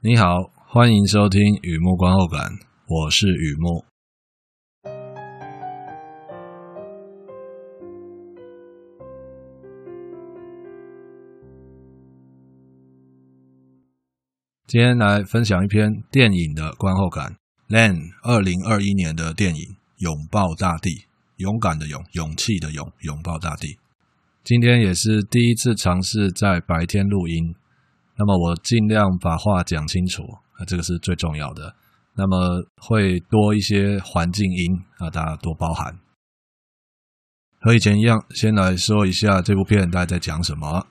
你好，欢迎收听雨幕观后感，我是雨幕。今天来分享一篇电影的观后感。Len 二零二一年的电影《拥抱大地》，勇敢的勇，勇气的勇，拥抱大地。今天也是第一次尝试在白天录音，那么我尽量把话讲清楚，啊，这个是最重要的。那么会多一些环境音啊，大家多包涵。和以前一样，先来说一下这部片大概在讲什么。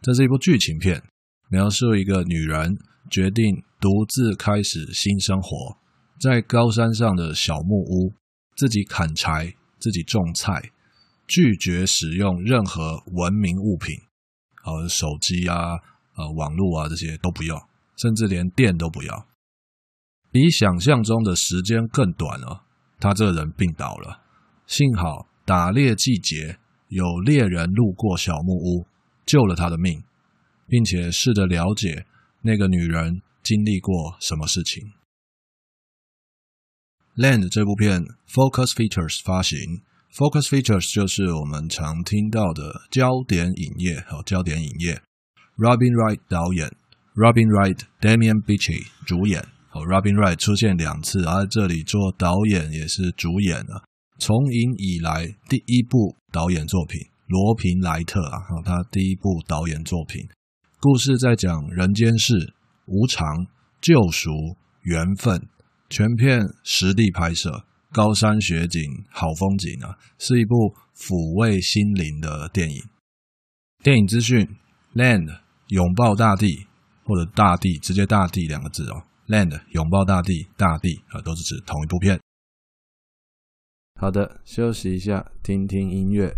这是一部剧情片，描述一个女人决定独自开始新生活。在高山上的小木屋，自己砍柴，自己种菜，拒绝使用任何文明物品，呃，手机啊，呃，网络啊，这些都不要，甚至连电都不要。比想象中的时间更短了，他这人病倒了。幸好打猎季节有猎人路过小木屋，救了他的命，并且试着了解那个女人经历过什么事情。Land 这部片 Focus Features 发行，Focus Features 就是我们常听到的焦点影业和焦点影业。Robin Wright 导演，Robin Wright、Damian Bichir 主演。哦，Robin Wright 出现两次，而这里做导演也是主演了。从影以来第一部导演作品，罗平莱特啊，他第一部导演作品，故事在讲人间世、无常、救赎、缘分。全片实地拍摄，高山雪景，好风景啊，是一部抚慰心灵的电影。电影资讯：Land 拥抱大地，或者大地，直接大地两个字哦。Land 拥抱大地，大地啊，都是指同一部片。好的，休息一下，听听音乐。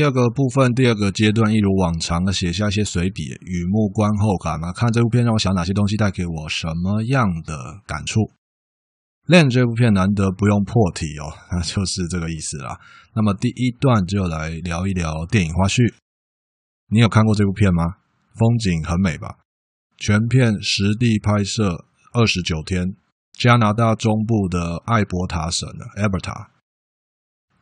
第二个部分，第二个阶段，一如往常的写下一些随笔，雨幕观后感嘛。看这部片让我想哪些东西，带给我什么样的感触？Land 这部片难得不用破题哦，那 就是这个意思啦。那么第一段就来聊一聊电影花絮。你有看过这部片吗？风景很美吧？全片实地拍摄二十九天，加拿大中部的艾伯塔省的 Alberta。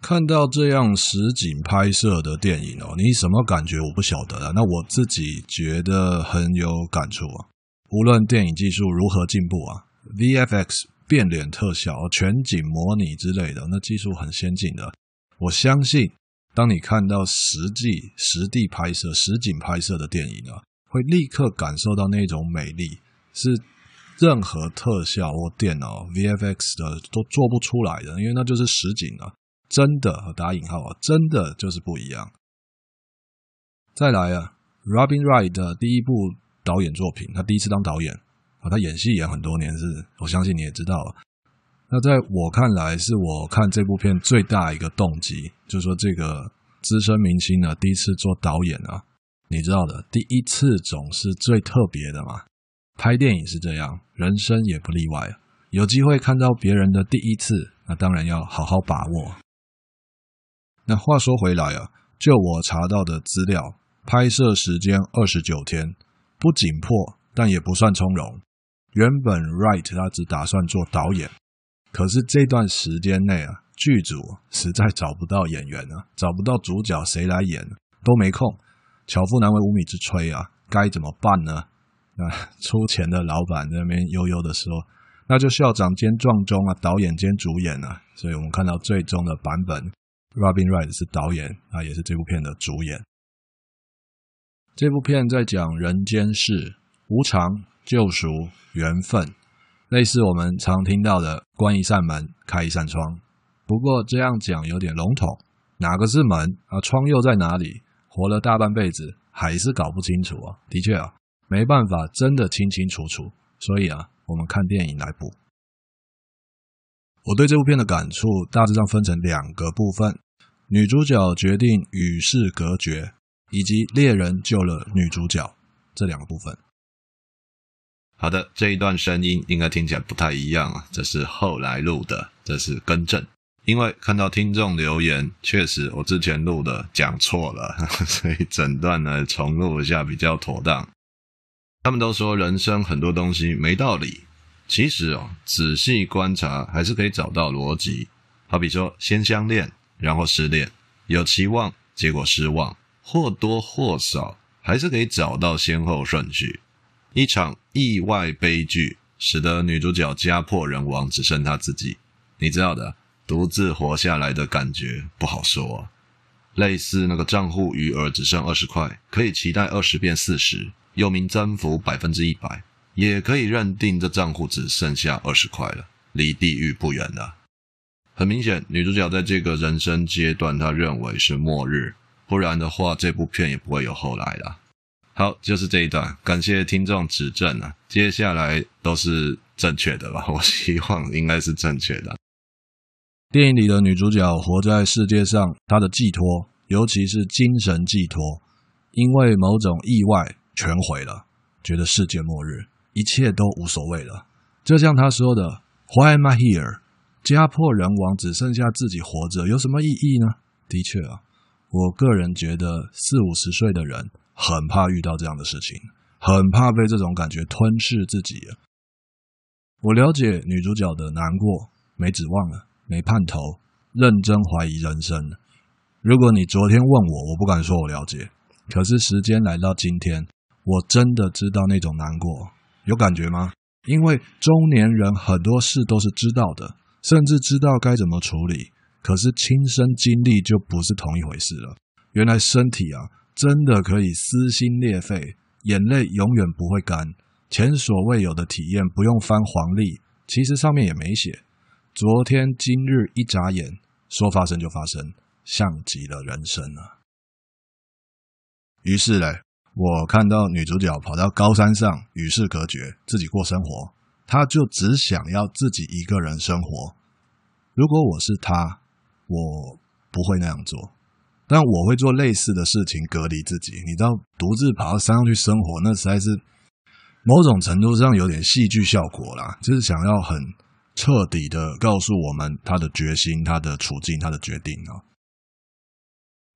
看到这样实景拍摄的电影哦，你什么感觉？我不晓得啊。那我自己觉得很有感触啊。无论电影技术如何进步啊，VFX 变脸特效、全景模拟之类的，那技术很先进的。我相信，当你看到实际实地拍摄、实景拍摄的电影啊，会立刻感受到那种美丽，是任何特效或电脑 VFX 的都做不出来的，因为那就是实景啊。真的和，打引号啊，真的就是不一样。再来啊，Robin Wright 的第一部导演作品，他第一次当导演啊，他演戏演很多年是，我相信你也知道。那在我看来，是我看这部片最大一个动机，就是说这个资深明星呢，第一次做导演啊，你知道的，第一次总是最特别的嘛。拍电影是这样，人生也不例外。有机会看到别人的第一次，那当然要好好把握。那话说回来啊，就我查到的资料，拍摄时间二十九天，不紧迫，但也不算从容。原本 Wright 他只打算做导演，可是这段时间内啊，剧组实在找不到演员啊，找不到主角谁来演，都没空。巧妇难为无米之炊啊，该怎么办呢？那 出钱的老板那边悠悠的说，那就校长兼撞钟啊，导演兼主演啊。所以我们看到最终的版本，Robin Wright 是导演，他也是这部片的主演。这部片在讲人间事、无常、救赎、缘分，类似我们常听到的“关一扇门，开一扇窗”。不过这样讲有点笼统，哪个是门啊？窗又在哪里？活了大半辈子，还是搞不清楚啊！的确啊。没办法，真的清清楚楚，所以啊，我们看电影来补。我对这部片的感触大致上分成两个部分：女主角决定与世隔绝，以及猎人救了女主角这两个部分。好的，这一段声音应该听起来不太一样啊，这是后来录的，这是更正。因为看到听众留言，确实我之前录的讲错了，所以整段呢重录一下比较妥当。他们都说人生很多东西没道理，其实哦，仔细观察还是可以找到逻辑。好比说，先相恋，然后失恋，有期望，结果失望，或多或少还是可以找到先后顺序。一场意外悲剧，使得女主角家破人亡，只剩她自己。你知道的，独自活下来的感觉不好说啊。类似那个账户余额只剩二十块，可以期待二十变四十。又名增幅百分之一百，也可以认定这账户只剩下二十块了，离地狱不远了。很明显，女主角在这个人生阶段，她认为是末日，不然的话，这部片也不会有后来了。好，就是这一段，感谢听众指正啊，接下来都是正确的吧？我希望应该是正确的。电影里的女主角活在世界上，她的寄托，尤其是精神寄托，因为某种意外。全毁了，觉得世界末日，一切都无所谓了。就像她说的：“Why am I here？” 家破人亡，只剩下自己活着，有什么意义呢？的确啊，我个人觉得四五十岁的人很怕遇到这样的事情，很怕被这种感觉吞噬自己。我了解女主角的难过，没指望了，没盼头，认真怀疑人生。如果你昨天问我，我不敢说我了解。可是时间来到今天。我真的知道那种难过，有感觉吗？因为中年人很多事都是知道的，甚至知道该怎么处理，可是亲身经历就不是同一回事了。原来身体啊，真的可以撕心裂肺，眼泪永远不会干，前所未有的体验，不用翻黄历，其实上面也没写。昨天、今日一眨眼，说发生就发生，像极了人生啊。于是嘞。我看到女主角跑到高山上与世隔绝，自己过生活，她就只想要自己一个人生活。如果我是他，我不会那样做，但我会做类似的事情，隔离自己。你知道，独自跑到山上去生活，那实在是某种程度上有点戏剧效果啦，就是想要很彻底的告诉我们他的决心、他的处境、他的决定啊。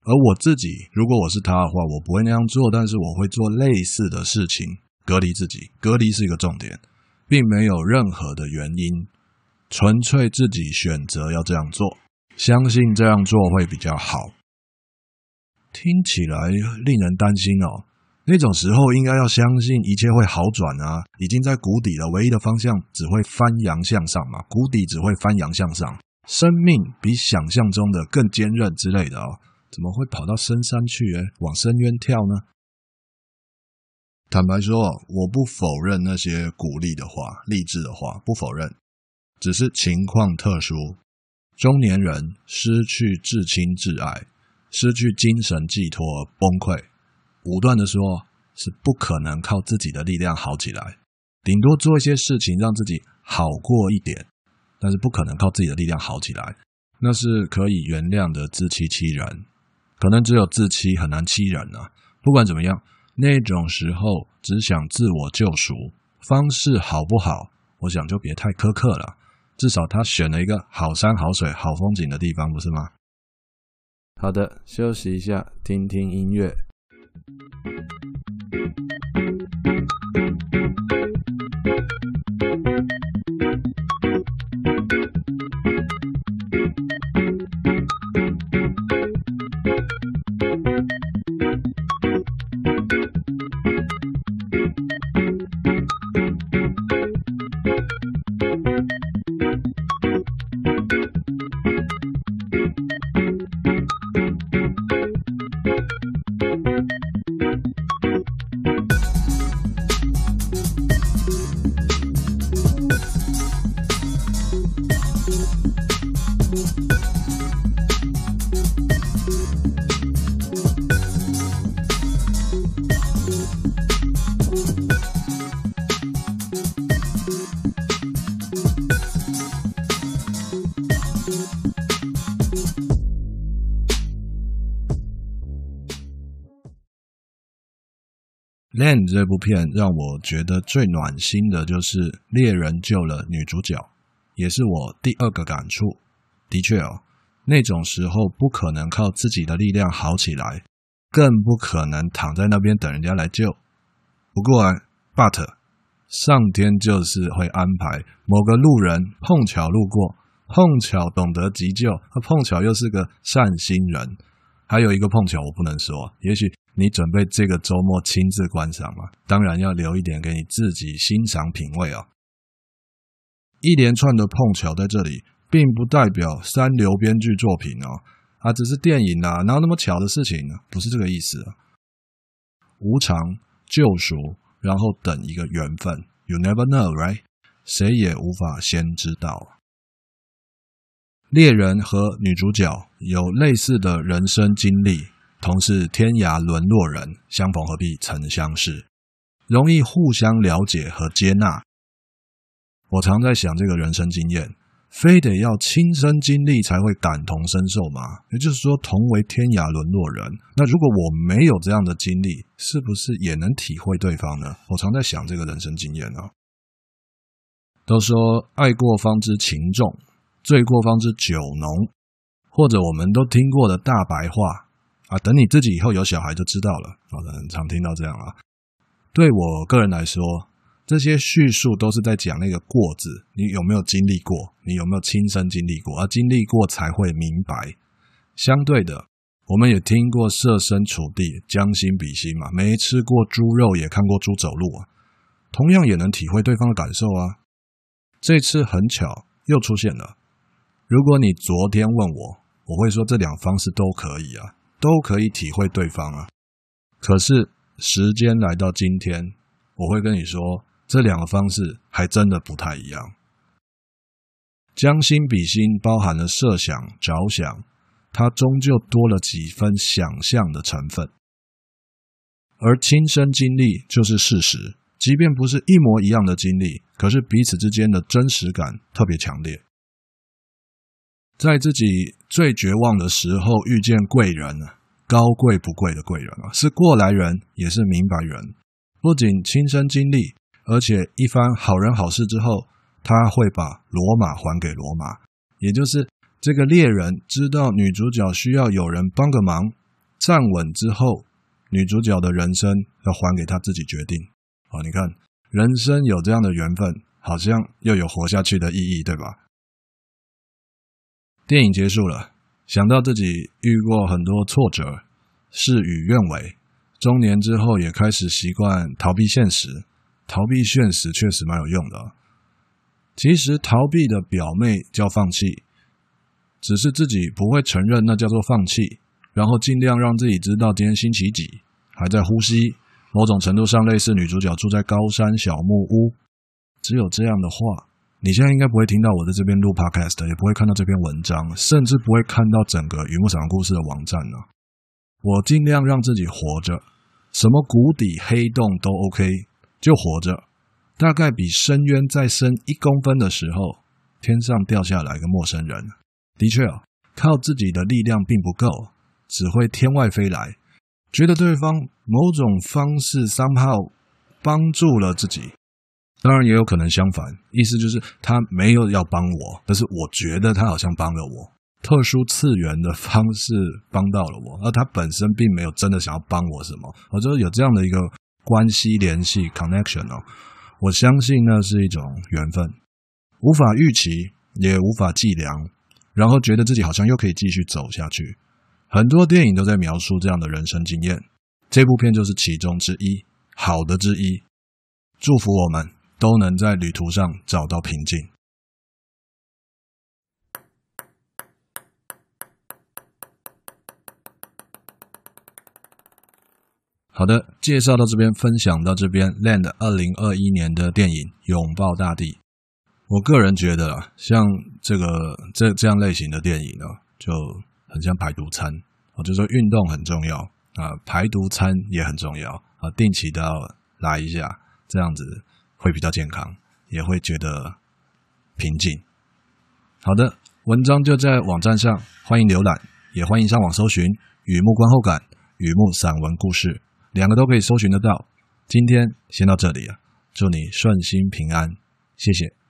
而我自己，如果我是他的话，我不会那样做，但是我会做类似的事情，隔离自己。隔离是一个重点，并没有任何的原因，纯粹自己选择要这样做，相信这样做会比较好。听起来令人担心哦。那种时候应该要相信一切会好转啊，已经在谷底了，唯一的方向只会翻扬向上嘛，谷底只会翻扬向上，生命比想象中的更坚韧之类的哦。怎么会跑到深山去？诶，往深渊跳呢？坦白说，我不否认那些鼓励的话、励志的话，不否认。只是情况特殊，中年人失去至亲至爱，失去精神寄托，崩溃。武断的说，是不可能靠自己的力量好起来，顶多做一些事情让自己好过一点，但是不可能靠自己的力量好起来，那是可以原谅的自欺欺人。可能只有自欺，很难欺人啊。不管怎么样，那种时候只想自我救赎，方式好不好？我想就别太苛刻了。至少他选了一个好山好水好风景的地方，不是吗？好的，休息一下，听听音乐。Land 这部片让我觉得最暖心的就是猎人救了女主角，也是我第二个感触。的确哦，那种时候不可能靠自己的力量好起来，更不可能躺在那边等人家来救。不过啊，But 上天就是会安排某个路人碰巧路过，碰巧懂得急救，碰巧又是个善心人。还有一个碰巧，我不能说。也许你准备这个周末亲自观赏嘛？当然要留一点给你自己欣赏品味哦。一连串的碰巧在这里，并不代表三流编剧作品哦，啊，只是电影啊，哪有那么巧的事情呢？不是这个意思啊。无常、救赎，然后等一个缘分。You never know, right？谁也无法先知道。猎人和女主角有类似的人生经历，同是天涯沦落人，相逢何必曾相识，容易互相了解和接纳。我常在想，这个人生经验，非得要亲身经历才会感同身受吗？也就是说，同为天涯沦落人，那如果我没有这样的经历，是不是也能体会对方呢？我常在想这个人生经验啊。都说爱过方知情重。醉过方知酒浓，或者我们都听过的大白话啊，等你自己以后有小孩就知道了。我很常听到这样啊。对我个人来说，这些叙述都是在讲那个“过”字，你有没有经历过？你有没有亲身经历过？而经历过才会明白。相对的，我们也听过设身处地、将心比心嘛。没吃过猪肉，也看过猪走路啊，同样也能体会对方的感受啊。这次很巧，又出现了。如果你昨天问我，我会说这两方式都可以啊，都可以体会对方啊。可是时间来到今天，我会跟你说，这两个方式还真的不太一样。将心比心包含了设想、着想，它终究多了几分想象的成分。而亲身经历就是事实，即便不是一模一样的经历，可是彼此之间的真实感特别强烈。在自己最绝望的时候遇见贵人，高贵不贵的贵人啊，是过来人，也是明白人。不仅亲身经历，而且一番好人好事之后，他会把罗马还给罗马，也就是这个猎人知道女主角需要有人帮个忙，站稳之后，女主角的人生要还给他自己决定。啊，你看，人生有这样的缘分，好像又有活下去的意义，对吧？电影结束了，想到自己遇过很多挫折，事与愿违，中年之后也开始习惯逃避现实。逃避现实确实蛮有用的。其实逃避的表妹叫放弃，只是自己不会承认那叫做放弃，然后尽量让自己知道今天星期几，还在呼吸。某种程度上类似女主角住在高山小木屋，只有这样的话。你现在应该不会听到我在这边录 podcast，也不会看到这篇文章，甚至不会看到整个雨幕散文故事的网站呢。我尽量让自己活着，什么谷底黑洞都 OK，就活着。大概比深渊再深一公分的时候，天上掉下来个陌生人。的确啊，靠自己的力量并不够，只会天外飞来，觉得对方某种方式 somehow 帮助了自己。当然也有可能相反，意思就是他没有要帮我，但是我觉得他好像帮了我，特殊次元的方式帮到了我，而他本身并没有真的想要帮我什么。我就有这样的一个关系联系 connection 哦，我相信那是一种缘分，无法预期，也无法计量，然后觉得自己好像又可以继续走下去。很多电影都在描述这样的人生经验，这部片就是其中之一，好的之一。祝福我们。都能在旅途上找到平静。好的，介绍到这边，分享到这边。Land 二零二一年的电影《拥抱大地》，我个人觉得啊，像这个这这样类型的电影呢，就很像排毒餐。我就说运动很重要啊，排毒餐也很重要啊，定期都要来一下，这样子。会比较健康，也会觉得平静。好的，文章就在网站上，欢迎浏览，也欢迎上网搜寻《雨幕观后感》《雨幕散文故事》，两个都可以搜寻得到。今天先到这里啊，祝你顺心平安，谢谢。